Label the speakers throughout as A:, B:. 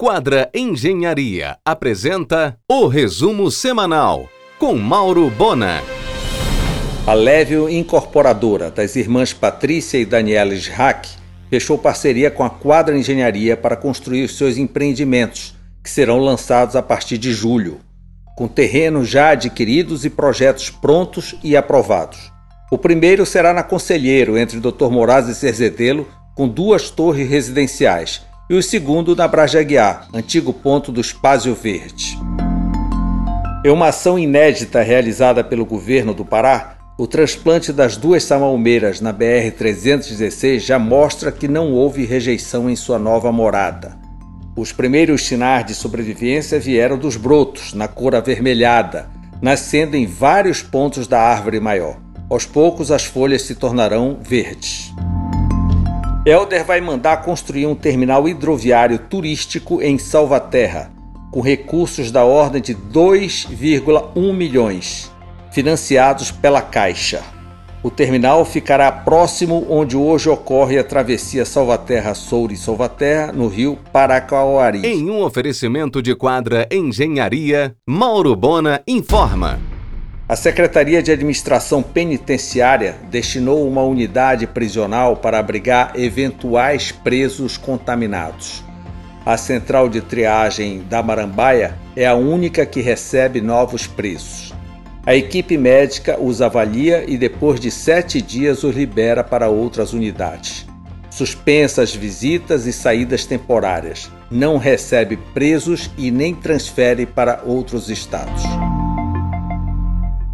A: Quadra Engenharia apresenta o resumo semanal com Mauro Bona.
B: A Lévio Incorporadora das irmãs Patrícia e Daniela Schrack fechou parceria com a Quadra Engenharia para construir seus empreendimentos, que serão lançados a partir de julho, com terrenos já adquiridos e projetos prontos e aprovados. O primeiro será na Conselheiro, entre Dr. Moraes e Cerzedelo, com duas torres residenciais e o segundo na Brajaguiar, antigo ponto do Espásio Verde. Em uma ação inédita realizada pelo governo do Pará, o transplante das duas samalmeiras na BR-316 já mostra que não houve rejeição em sua nova morada. Os primeiros sinais de sobrevivência vieram dos brotos, na cor avermelhada, nascendo em vários pontos da árvore maior. Aos poucos, as folhas se tornarão verdes. Helder vai mandar construir um terminal hidroviário turístico em Salvaterra, com recursos da ordem de 2,1 milhões, financiados pela Caixa. O terminal ficará próximo onde hoje ocorre a travessia Salvaterra-Soure-Salvaterra, no rio Paracauari.
A: Em um oferecimento de quadra Engenharia, Mauro Bona informa.
B: A Secretaria de Administração Penitenciária destinou uma unidade prisional para abrigar eventuais presos contaminados. A central de triagem da Marambaia é a única que recebe novos presos. A equipe médica os avalia e, depois de sete dias, os libera para outras unidades. Suspensas visitas e saídas temporárias. Não recebe presos e nem transfere para outros estados.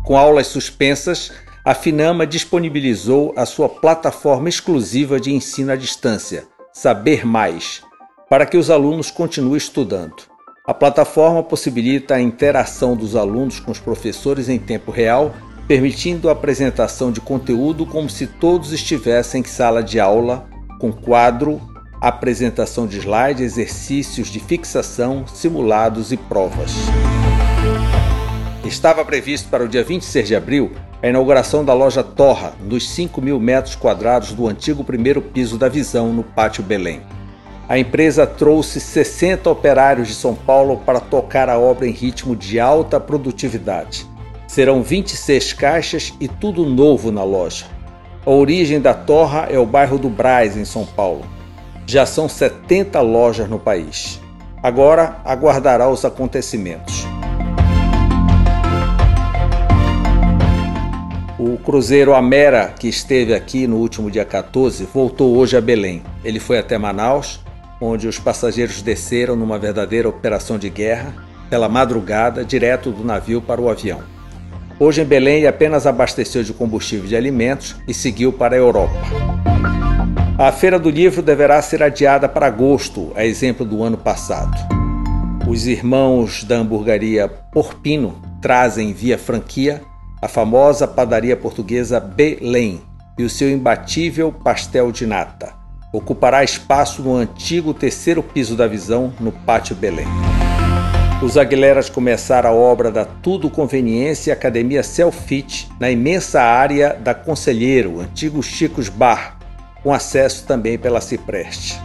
B: Com aulas suspensas, a Finama disponibilizou a sua plataforma exclusiva de ensino à distância, Saber Mais, para que os alunos continuem estudando. A plataforma possibilita a interação dos alunos com os professores em tempo real, permitindo a apresentação de conteúdo como se todos estivessem em sala de aula, com quadro, apresentação de slides, exercícios de fixação, simulados e provas. Estava previsto para o dia 26 de abril a inauguração da loja Torra, nos 5 mil metros quadrados do antigo primeiro piso da Visão, no Pátio Belém. A empresa trouxe 60 operários de São Paulo para tocar a obra em ritmo de alta produtividade. Serão 26 caixas e tudo novo na loja. A origem da Torra é o bairro do Braz, em São Paulo. Já são 70 lojas no país. Agora aguardará os acontecimentos. Cruzeiro Amera, que esteve aqui no último dia 14, voltou hoje a Belém. Ele foi até Manaus, onde os passageiros desceram numa verdadeira operação de guerra, pela madrugada, direto do navio para o avião. Hoje em Belém apenas abasteceu de combustível de alimentos e seguiu para a Europa. A Feira do Livro deverá ser adiada para agosto, a exemplo do ano passado. Os irmãos da hamburgueria Porpino trazem via franquia a famosa padaria portuguesa Belém e o seu imbatível pastel de nata. Ocupará espaço no antigo terceiro piso da Visão, no Pátio Belém. Os Aguileras começaram a obra da Tudo Conveniência Academia Selfit na imensa área da Conselheiro, antigo Chicos Bar, com acesso também pela Cipreste.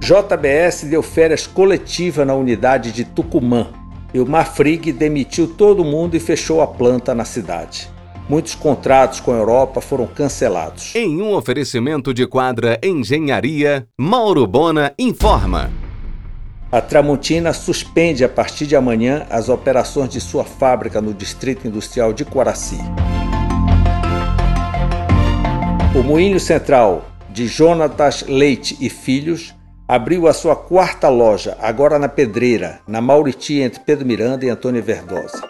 B: JBS deu férias coletiva na unidade de Tucumã, e o Marfrig demitiu todo mundo e fechou a planta na cidade. Muitos contratos com a Europa foram cancelados.
A: Em um oferecimento de quadra Engenharia, Mauro Bona informa.
B: A Tramontina suspende a partir de amanhã as operações de sua fábrica no Distrito Industrial de Coraci. O Moinho Central de Jonatas Leite e Filhos abriu a sua quarta loja, agora na Pedreira, na Mauriti, entre Pedro Miranda e Antônio Verdosa.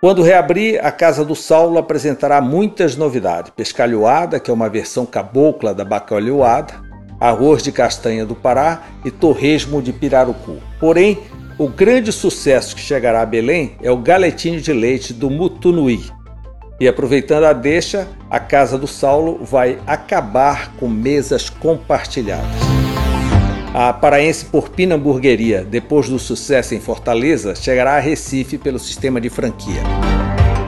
B: Quando reabrir, a Casa do Saulo apresentará muitas novidades. Pescalhoada, que é uma versão cabocla da bacalhoada, arroz de castanha do Pará e torresmo de pirarucu. Porém, o grande sucesso que chegará a Belém é o galetinho de leite do Mutunui. E aproveitando a deixa, a Casa do Saulo vai acabar com mesas compartilhadas. A paraense Porpina Hamburgueria, depois do sucesso em Fortaleza, chegará a Recife pelo sistema de franquia.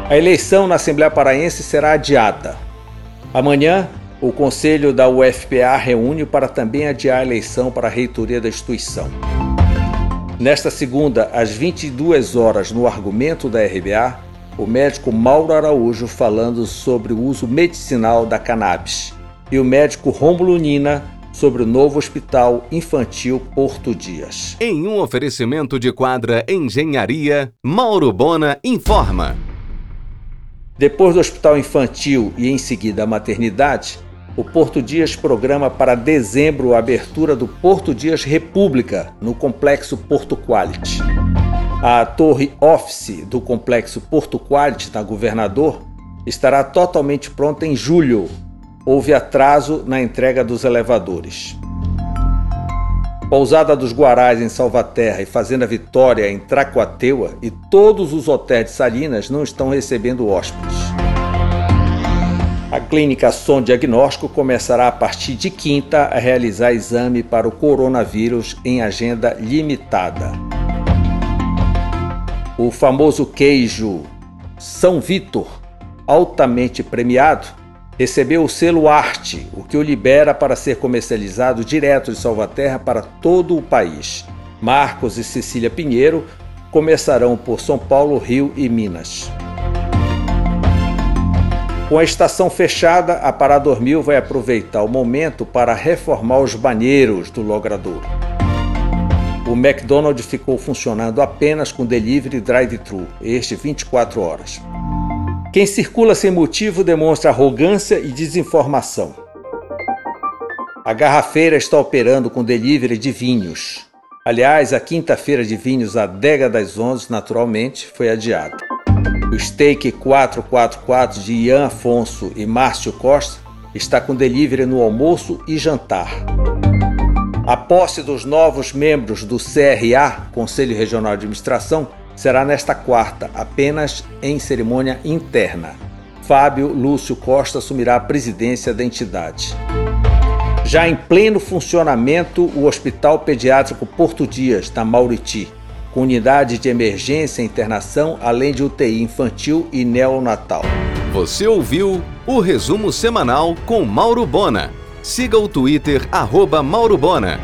B: A eleição na Assembleia Paraense será adiada. Amanhã, O conselho da UFPA reúne para também adiar a eleição para a reitoria da instituição. Nesta segunda, às 22 horas, no argumento da RBA, o médico Mauro Araújo falando sobre o uso medicinal da cannabis e o médico Rômulo Nina sobre o novo Hospital Infantil Porto Dias.
A: Em um oferecimento de quadra Engenharia, Mauro Bona informa.
B: Depois do Hospital Infantil e em seguida a maternidade, o Porto Dias programa para dezembro a abertura do Porto Dias República, no complexo Porto Quality. A torre office do complexo Porto Quality, na Governador, estará totalmente pronta em julho, houve atraso na entrega dos elevadores. Pousada dos Guarais em Salvaterra e Fazenda Vitória em Tracoateua e todos os hotéis de Salinas não estão recebendo hóspedes. A clínica Som Diagnóstico começará a partir de quinta a realizar exame para o coronavírus em agenda limitada. O famoso queijo São Vitor, altamente premiado, recebeu o selo Arte, o que o libera para ser comercializado direto de Salvaterra para todo o país. Marcos e Cecília Pinheiro começarão por São Paulo, Rio e Minas. Com a estação fechada, a Parador Mil vai aproveitar o momento para reformar os banheiros do logradouro. O McDonald's ficou funcionando apenas com delivery drive-thru, este 24 horas. Quem circula sem motivo demonstra arrogância e desinformação. A garrafeira está operando com delivery de vinhos. Aliás, a quinta-feira de vinhos, a Dega das Onze, naturalmente, foi adiada. O Steak 444 de Ian Afonso e Márcio Costa está com delivery no almoço e jantar. A posse dos novos membros do CRA, Conselho Regional de Administração, será nesta quarta, apenas em cerimônia interna. Fábio Lúcio Costa assumirá a presidência da entidade. Já em pleno funcionamento, o Hospital Pediátrico Porto Dias, na Mauriti, com unidade de emergência e internação, além de UTI infantil e neonatal.
A: Você ouviu o resumo semanal com Mauro Bona. Siga o Twitter, arroba Mauro Bona.